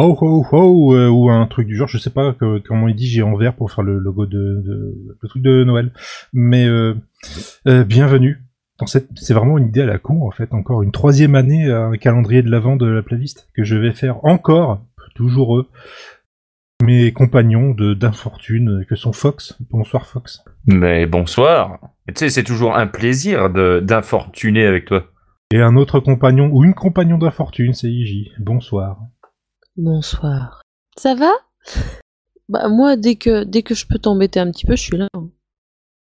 Oh oh oh euh, ou un truc du genre, je sais pas que- comment il dit j'ai en vert pour faire le logo de, de le truc de Noël. Mais euh, euh, bienvenue. Dans cette, c'est vraiment une idée à la con en fait. Encore une troisième année à un calendrier de l'avant de la playlist que je vais faire encore, toujours eux, mes compagnons de d'infortune que sont Fox. Bonsoir Fox. Mais bonsoir. Tu sais, c'est toujours un plaisir de- d'infortuner avec toi. Et un autre compagnon ou une compagnon d'infortune, c'est IJ. Bonsoir. Bonsoir. Ça va? Bah moi, dès que, dès que je peux t'embêter un petit peu, je suis là. hein.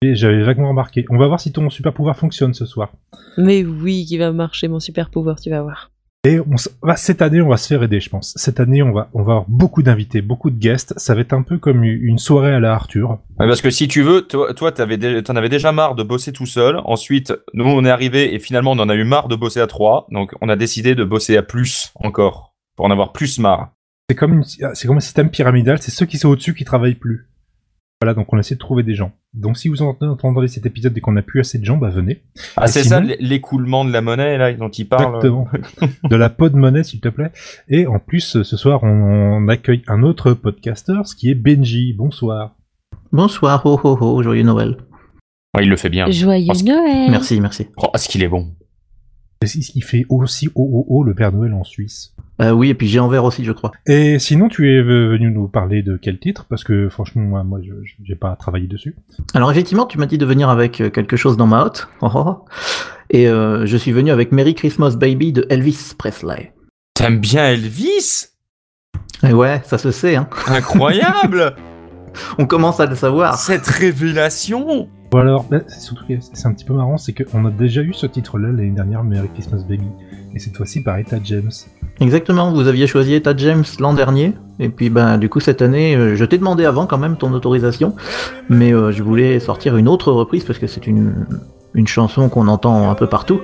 Et j'avais vaguement remarqué. On va voir si ton super pouvoir fonctionne ce soir. Mais oui, qui va marcher mon super pouvoir, tu vas voir. Et on s- va, cette année, on va se faire aider, je pense. Cette année, on va, on va avoir beaucoup d'invités, beaucoup de guests. Ça va être un peu comme une soirée à la Arthur. Ouais, Parce que si tu veux, toi, toi t'avais dé- t'en avais déjà marre de bosser tout seul. Ensuite, nous, on est arrivé et finalement, on en a eu marre de bosser à trois. Donc, on a décidé de bosser à plus encore pour en avoir plus marre. C'est comme, une- c'est comme un système pyramidal. C'est ceux qui sont au-dessus qui travaillent plus. Voilà, donc on essaie de trouver des gens. Donc si vous entendez, cet épisode et qu'on n'a plus assez de gens, bah venez. Ah, c'est sinon- ça l'é- l'écoulement de la monnaie là dont il parle. Exactement. de la peau de monnaie, s'il te plaît. Et en plus, ce soir, on, accueille un autre podcaster, ce qui est Benji. Bonsoir. Bonsoir, ho ho ho, joyeux Noël. Ouais, il le fait bien. Joyeux Noël Merci, merci. Oh, est-ce qu'il est bon Et c'est ce qui fait aussi oh oh oh le Père Noël en Suisse. Euh, oui, et puis j'ai en vert aussi, je crois. Et sinon, tu es venu nous parler de quel titre? Parce que franchement, moi, moi je j'ai pas travaillé dessus. Alors effectivement, tu m'as dit de venir avec euh, quelque chose dans ma hotte. Oh, oh, oh. Et euh, je suis venu avec Merry Christmas Baby de Elvis Presley. T'aimes bien Elvis? Et ouais, ça se sait, hein. Incroyable On commence à le savoir. Cette révélation Bon alors, bah, c'est c'est un petit peu marrant, c'est qu'on a déjà eu ce titre-là l'année dernière, Merry Christmas Baby. Et cette fois-ci par Etta James. Exactement, vous aviez choisi Etta James l'an dernier. Et puis ben du coup cette année, euh, je t'ai demandé avant quand même ton autorisation. Mais euh, je voulais sortir une autre reprise parce que c'est une chanson qu'on entend un peu partout.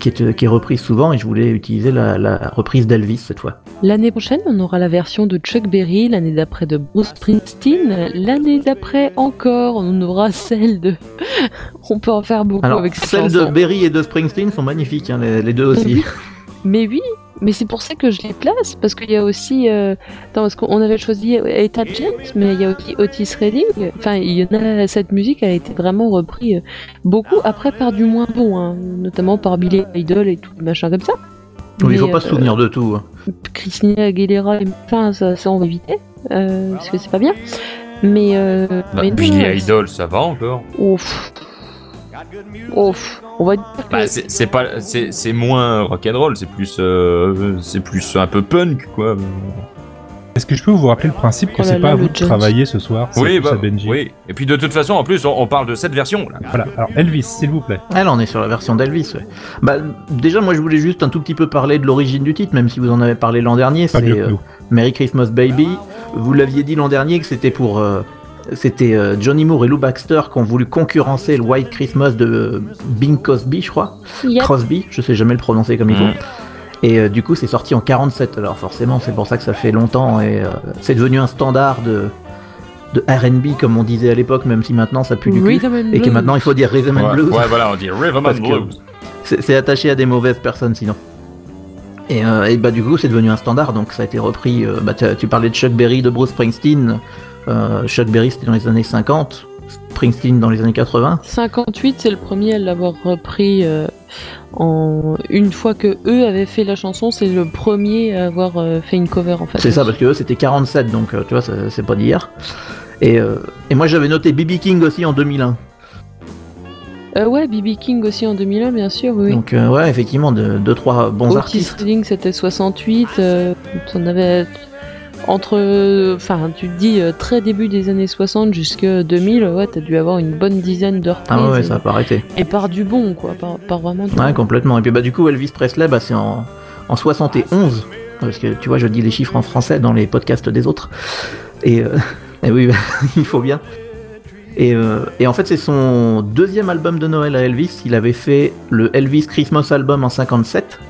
Qui est, qui est reprise souvent et je voulais utiliser la, la reprise d'Elvis cette fois. L'année prochaine, on aura la version de Chuck Berry, l'année d'après de Bruce Springsteen, l'année d'après encore, on aura celle de... on peut en faire beaucoup Alors, avec cette celles de. Berry et de Springsteen sont magnifiques, hein, les, les deux aussi. Mais oui, mais c'est pour ça que je les place, parce qu'il y a aussi... euh, Attends, parce qu'on avait choisi Etta James, mais il y a aussi Otis Redding. Enfin, il y en a... Cette musique a été vraiment reprise euh, beaucoup, après par du moins bon, hein, notamment par Billy Idol et tout, machin comme ça. Oui, il faut pas se euh, souvenir de tout. hein. Christina Aguilera et enfin ça, ça on va éviter euh, parce que c'est pas bien mais euh, bah, mais non, Billy Idol, ça va encore ouf ouf on va dire que Bah, c'est pas, c'est c'est moins rock'n'roll, c'est plus, euh, c'est plus un peu punk, quoi. Est-ce que je peux vous rappeler le principe que Oh c'est là, pas à vous de Jones. travailler ce soir c'est Oui, bah, Benji. oui. Et puis de toute façon, en plus, on, on parle de cette version. Là. Voilà, alors Elvis, s'il vous plaît. Là, on est sur la version d'Elvis. ouais. Bah, déjà, moi, je voulais juste un tout petit peu parler de l'origine du titre, même si vous en avez parlé l'an dernier. Pas C'est mieux que euh. Merry Christmas Baby. Vous l'aviez dit l'an dernier que c'était pour. euh, c'était euh, Johnny Moore et Lou Baxter qui ont voulu concurrencer le White Christmas de euh, Bing Cosby, je crois. Yep. Crosby, je sais jamais le prononcer comme il faut. Mhm. Et euh, du coup, c'est sorti en 47. Alors forcément, c'est pour ça que ça fait longtemps et euh, c'est devenu un standard de de R&B comme on disait à l'époque, même si maintenant ça pue du cul. Et que maintenant il faut dire Rhythm and Ouais, Blues. ouais, voilà, on dit Rhythm and Blues. C'est c'est attaché à des mauvaises personnes sinon. Et, euh, et bah du coup c'est devenu un standard, donc ça a été repris. euh, bah, tu parlais de Chuck Berry, de Bruce Springsteen. Euh, Chuck Berry c'était dans les années 50, Springsteen dans les années 80. 58 c'est le premier à l'avoir repris euh, en une fois que eux avaient fait la chanson c'est le premier à avoir euh, fait une cover en fait C'est ça parce que eux c'était 47, donc euh, tu vois c'est pas d'hier. Et, euh, et moi j'avais noté BB King aussi en 2001. Euh, ouais BB King aussi en 2001 bien sûr oui Donc ouais effectivement de deux trois bons Otis artistes. C'était 68 euh, on avait entre enfin tu te dis euh, très début des années 60 jusque 2000 ouais t'as dû avoir une bonne dizaine de reprises Ah ouais, ça a pas arrêté. et par du bon quoi par, par vraiment du Ouais bon. complètement. Et puis bah du coup Elvis Presley bah c'est en, en 71 parce que tu vois je dis les chiffres en français dans les podcasts des autres. Et, euh, et oui il faut bien. Et, euh, et en fait c'est son deuxième album de Noël à Elvis. Il avait fait le Elvis Christmas Album en 57.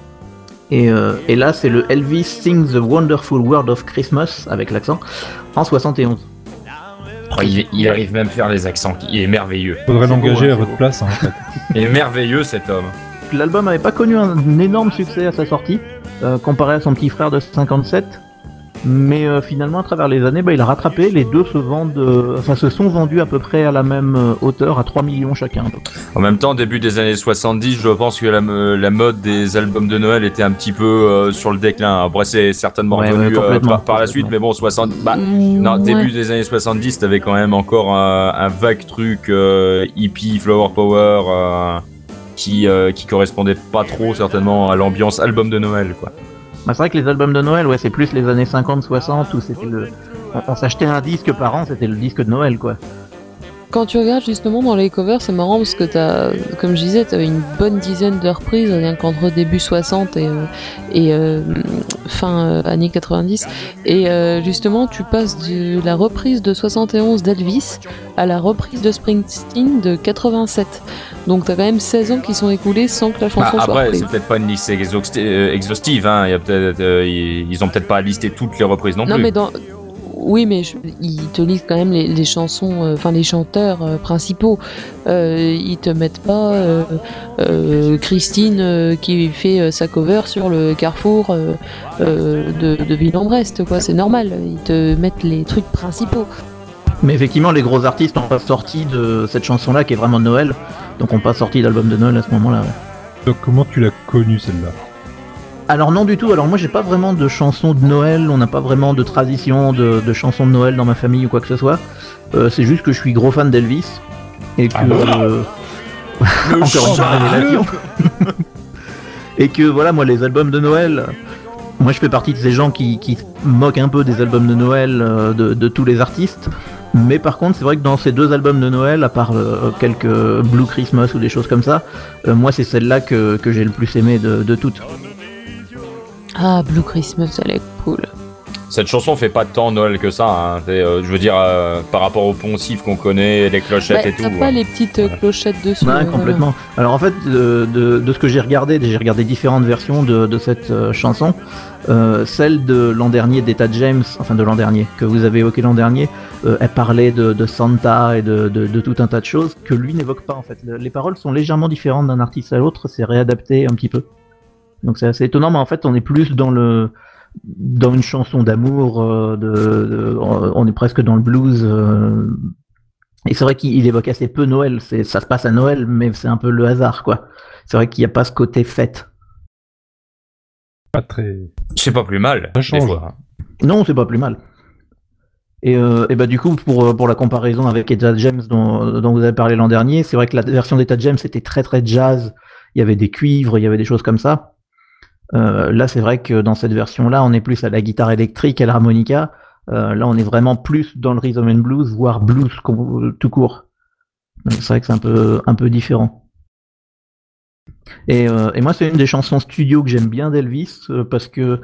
Et, euh, et là c'est le Elvis Sings the Wonderful World of Christmas avec l'accent en 71. Oh, il, il arrive même à faire les accents. Il est merveilleux. Faudrait l'engager à votre beau. place, hein, en fait. Il est merveilleux cet homme. L'album avait pas connu un énorme succès à sa sortie, euh, comparé à son petit frère de 57. Mais euh, finalement, à travers les années, bah, il a rattrapé. Les deux se vendent, euh, enfin, se sont vendus à peu près à la même euh, hauteur, à 3 millions chacun. En même temps, début des années 70, je pense que la, me- la mode des albums de Noël était un petit peu euh, sur le déclin. Après, c'est certainement Ouais, revenu euh, par, par la suite, mais bon, 60. Bah, non, ouais. début des années 70, t'avais quand même encore un, un vague truc euh, hippie, flower power, euh, qui, euh, qui correspondait pas trop certainement à l'ambiance album de Noël, quoi. Bah, c'est vrai que les albums de Noël, ouais, c'est plus les années 50-60 où c'était le. S'achetait un disque par an, c'était le disque de Noël, quoi. Quand tu regardes justement dans les covers, c'est marrant parce que t'as, comme je disais, t'as une bonne dizaine de reprises rien qu'entre début 60 et, euh, et euh, fin euh, années 90. Et euh, justement, tu passes de la reprise de 71 d'Elvis à la reprise de Springsteen de 87. Donc t'as quand même 16 ans qui sont écoulés sans que la chanson Bah, soit après, c'est peut-être pas une liste exhausti- exhaustive. Hein. Il y a peut-être, ils, ils ont peut-être pas listé toutes les reprises non, Non, plus. mais dans. Oui, mais je- ils te lisent quand même les, les chansons, euh, enfin les chanteurs euh, principaux. Euh, ils te mettent pas euh, euh, Christine euh, qui fait euh, sa cover sur le carrefour euh, euh, de, de Ville-en-Brest, quoi. C'est normal. Ils te mettent les trucs principaux. Mais effectivement, les gros artistes n'ont pas sorti de cette chanson-là qui est vraiment de Noël. Donc, on pas sorti d'album de Noël à ce moment-là. ouais. Donc comment tu l'as connue celle-là? Alors non du tout, alors moi j'ai pas vraiment de chansons de Noël, on n'a pas vraiment de tradition de, de chansons de Noël dans ma famille ou quoi que ce soit. Euh, c'est juste que je suis gros fan d'Elvis. Et que... Ah bon euh, encore une révélation. et que voilà, moi les albums de Noël, moi je fais partie de ces gens qui, qui se moquent un peu des albums de Noël euh, de, de tous les artistes. Mais par contre, c'est vrai que dans ces deux albums de Noël, à part quelques Blue Christmas ou des choses comme ça, moi c'est celle-là que, que j'ai le plus aimé de, de toutes. Ah, Blue Christmas, elle est cool. Cette chanson fait pas tant Noël que ça. Hein. Euh, je veux dire, euh, par rapport au poncif qu'on connaît, les clochettes Bah, et tout. T'as pas hein. les petites euh, clochettes dessus. Ouais, complètement. Alors en fait, de, de- de ce que j'ai regardé, j'ai regardé différentes versions de, de cette euh, chanson. Euh, celle de l'an dernier d'Eta James, enfin de l'an dernier, que vous avez évoqué l'an dernier, euh, elle parlait de, de Santa et de, de- de tout un tas de choses que lui n'évoque pas en fait. Le- les paroles sont légèrement différentes d'un artiste à l'autre, c'est réadapté un petit peu. Donc c'est assez étonnant, mais en fait on est plus dans le dans une chanson d'amour, euh, de, de- on est presque dans le blues. euh, et c'est vrai qu'il évoque assez peu Noël. C'est, ça se passe à Noël, mais c'est un peu le hasard, quoi. C'est vrai qu'il n'y a pas ce côté fête. Pas très. C'est pas plus mal. Ça change. Non, c'est pas plus mal. Et, euh, et bah du coup, pour, pour la comparaison avec Etta James dont, dont vous avez parlé l'an dernier, c'est vrai que la version d'Etta James était très très jazz. Il y avait des cuivres, il y avait des choses comme ça. Euh, là, c'est vrai que dans cette version-là, on est plus à la guitare électrique, à l'harmonica. Euh, là, on est vraiment plus dans le rhythm and blues, voire blues com- tout court. C'est vrai que c'est un peu, un peu différent. Et, euh, et moi, c'est une des chansons studio que j'aime bien d'Elvis euh, parce que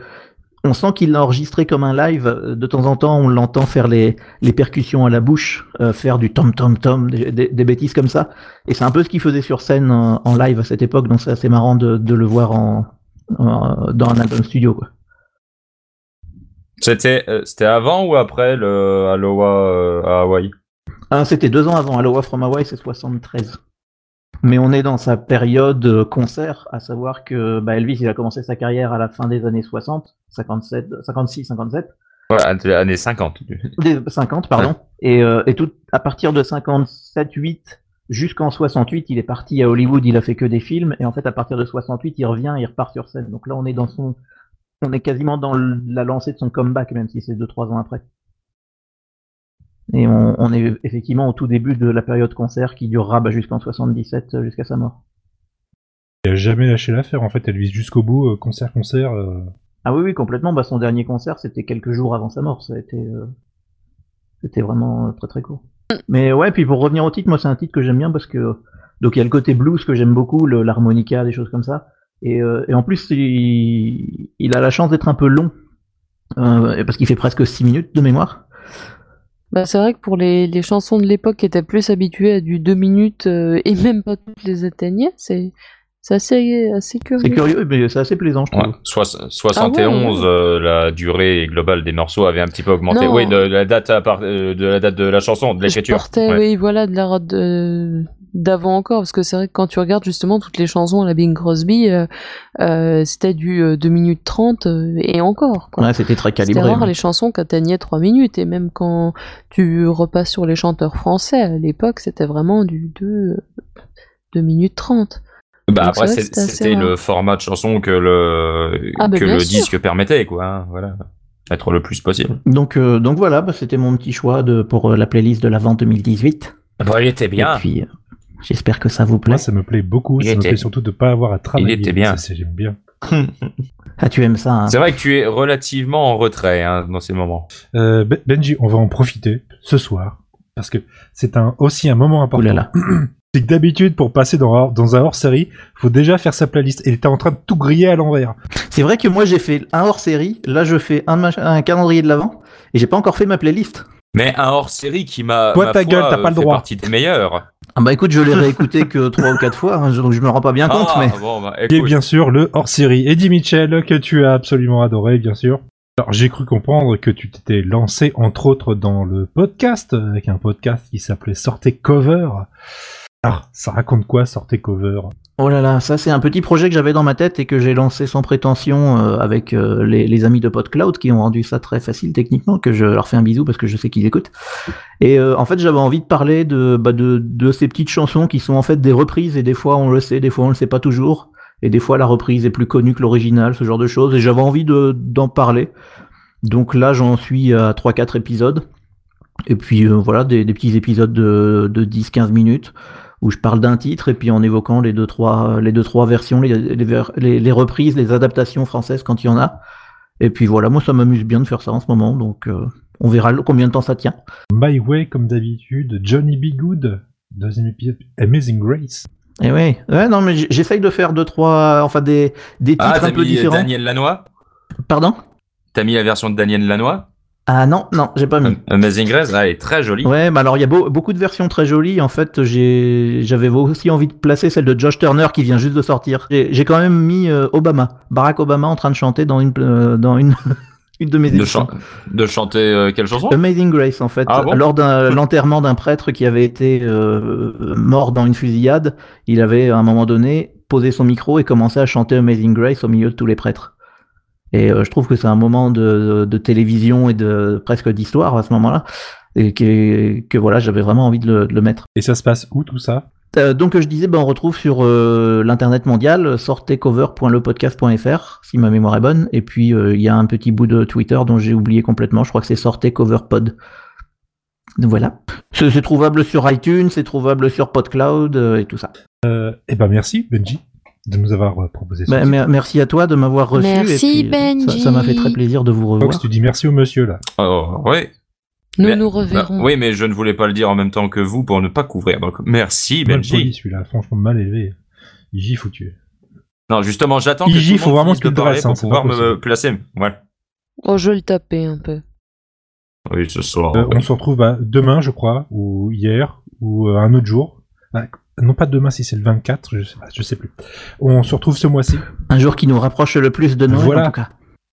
on sent qu'il l'a enregistré comme un live. Euh, De temps en temps, on l'entend faire les, les percussions à la bouche, euh, faire du tom tom tom, des, des- bêtises comme ça. Et c'est un peu ce qu'il faisait sur scène en, en live à cette époque, donc c'est assez marrant de, de le voir en- dans un album studio. Quoi. C'était, euh, c'était avant ou après le Aloha euh, à Hawaï? Ah, c'était deux ans avant. Aloha from Hawaii, c'est 73. Mais on est dans sa période euh, concert, à savoir que bah, Elvis, il a commencé sa carrière à la fin des années 60, 57, 56, 57. Ouais, années 50. Des 50, pardon. Et, euh, et tout à partir de 57, 8 jusqu'en 68, il est parti à Hollywood, il a fait que des films. Et en fait, à partir de 68, il revient, il repart sur scène. Donc là, on est dans son, on est quasiment dans la lancée de son comeback, même si c'est deux trois ans après. Et on, on est effectivement au tout début de la période concert qui durera bah, jusqu'en 77, euh, jusqu'à sa mort. Il a jamais lâché l'affaire en fait, elle vise jusqu'au bout, euh, concert, concert. euh. Ah oui, oui, complètement. Bah, son dernier concert, c'était quelques jours avant sa mort. Ça a été, euh, c'était vraiment très très court. Mais ouais, puis pour revenir au titre, moi c'est un titre que j'aime bien parce que donc il y a le côté blues que j'aime beaucoup, l'harmonica, des choses comme ça. Et, euh, en plus, il, il a la chance d'être un peu long euh, parce qu'il fait presque 6 minutes de mémoire. Bah, c'est vrai que pour les, les chansons de l'époque qui étaient plus habituées à du 2 minutes euh, et même pas toutes les atteignaient, c'est c'est assez, assez curieux. C'est curieux, mais c'est assez plaisant, je trouve. Ouais. Soix- 71, Ah ouais, euh, la durée globale des morceaux avait un petit peu augmenté. Non. Oui, de, la date à part- euh, de la date de la chanson, de Je l'écriture. portais, Ouais. oui, voilà, de la, de, d'avant encore, parce que c'est vrai que quand tu regardes justement toutes les chansons à la Bing Crosby, euh, euh, c'était du euh, 2 minutes 30 euh, et encore. Quoi. Ouais, c'était très C'était calibré. rare hein. les chansons qui atteignaient 3 minutes, et même quand tu repasses sur les chanteurs français, à l'époque, c'était vraiment du 2, 2 minutes 30. Bah après, c'était rare. le format de chanson que le, Ah, bah, que le sûr. disque permettait, quoi. hein, Voilà. Être le plus possible. Donc, euh, donc voilà, bah, c'était mon petit choix de, pour euh, la playlist de l'avant 2018. Bon, il était Et bien. puis, euh, j'espère que ça vous plaît. Moi, ça me plaît beaucoup. Il ça me était- plaît surtout de pas avoir à travailler. était bien. Ça, J'aime bien. Ah, tu aimes ça, hein C'est vrai que tu es relativement en retrait hein, dans ces moments. Euh, Ben- Benji, on va en profiter ce soir parce que c'est un aussi un moment important. Ouh là là. C'est que d'habitude, pour passer dans, dans un hors-série, faut déjà faire sa playlist. Et était en train de tout griller à l'envers. C'est vrai que moi, j'ai fait un hors-série. Là, je fais un, calendrier de l'avant. Et j'ai pas encore fait ma playlist. Mais un hors-série qui m'a. Toi, ma ta foi, gueule, t'as pas le droit. partie des meilleurs. Ah bah écoute, je l'ai réécouté que trois ou quatre fois, hein, donc je me rends pas bien compte, Ah, mais bon, bah, Et bien sûr, le hors-série Eddie Mitchell, que tu as absolument adoré, bien sûr. Alors, j'ai cru comprendre que tu t'étais lancé, entre autres, dans le podcast, avec un podcast qui s'appelait Sortez Cover. Alors, ça raconte quoi, Sortez Cover oh là là, ça c'est un petit projet que j'avais dans ma tête et que j'ai lancé sans prétention euh, avec euh, les, amis de PodCloud qui ont rendu ça très facile techniquement, que je leur fais un bisou parce que je sais qu'ils écoutent. Et euh, en fait, j'avais envie de parler de, bah, de, ces petites chansons qui sont en fait des reprises et des fois on le sait, des fois on le sait pas toujours. Et des fois la reprise est plus connue que l'original, ce genre de choses. Et j'avais envie de, d'en parler. Donc là, j'en suis à 3-4 épisodes. Et puis voilà, des, des petits épisodes de, de 10-15 minutes où je parle d'un titre et puis en évoquant les deux trois, les deux, trois versions, les, les, ver- les- les reprises, les adaptations françaises quand il y en a. Et puis voilà, moi ça m'amuse bien de faire ça en ce moment, donc euh, on verra combien de temps ça tient. My Way, comme d'habitude, Johnny B. Good, deuxième épisode, Amazing Grace. Et ouais, ouais non mais j'essaye de faire deux trois, enfin des, des titres Ah, un t'as peu mis différents. Daniel Lanois? Pardon? T'as mis la version de Daniel Lanois? Ah non, non, j'ai pas mis. Amazing Grace, ah, elle est très jolie. Ouais, mais alors il y a beau- beaucoup de versions très jolies. En fait, j'ai, j'avais aussi envie de placer celle de Josh Turner qui vient juste de sortir. J'ai, j'ai quand même mis euh, Obama, Barack Obama en train de chanter dans une, euh, dans une, une de mes De, chan- de chanter euh, quelle chanson? Amazing Grace, en fait, Ah bon? Lors d'un l'enterrement d'un prêtre qui avait été euh, mort dans une fusillade, il avait à un moment donné posé son micro et commencé à chanter Amazing Grace au milieu de tous les prêtres. Et euh, je trouve que c'est un moment de, de télévision et de presque d'histoire à ce moment-là, et que, que voilà, j'avais vraiment envie de le, de le mettre. Et ça se passe où tout ça? Euh, donc je disais, ben, on retrouve sur euh, l'internet mondial, sortezcover.lepodcast.fr, si ma mémoire est bonne, et puis euh, il y a un petit bout de Twitter dont j'ai oublié complètement, je crois que c'est sortezcoverpod. Donc voilà. C'est trouvable sur iTunes, c'est trouvable sur PodCloud euh, et tout ça. Eh ben merci, Benji, de nous avoir euh, proposé ça. Mer- merci à toi de m'avoir reçu. Merci, et puis, euh, ça- Benji. Ça m'a fait très plaisir de vous revoir. Fox, tu dis merci au monsieur, là. Oh, oui. Nous Mais- nous Bah, reverrons. oui, mais je ne voulais pas le dire en même temps que vous pour ne pas couvrir. Donc, merci, Benji. celui-là, franchement mal élevé. Il gifle ou tu es. Non, justement, j'attends que Iji, faut monde vraiment te parler hein, pour pouvoir me placer. Voilà. Oh, je vais le taper un peu. Oui, ce soir. Euh, on se retrouve bah, demain, je crois, ou hier, ou euh, un autre jour. Bah, non pas demain si c'est le 24, je sais, pas, je sais plus. On se retrouve ce mois-ci. Un jour qui nous rapproche le plus de Noël Voilà. en tout cas.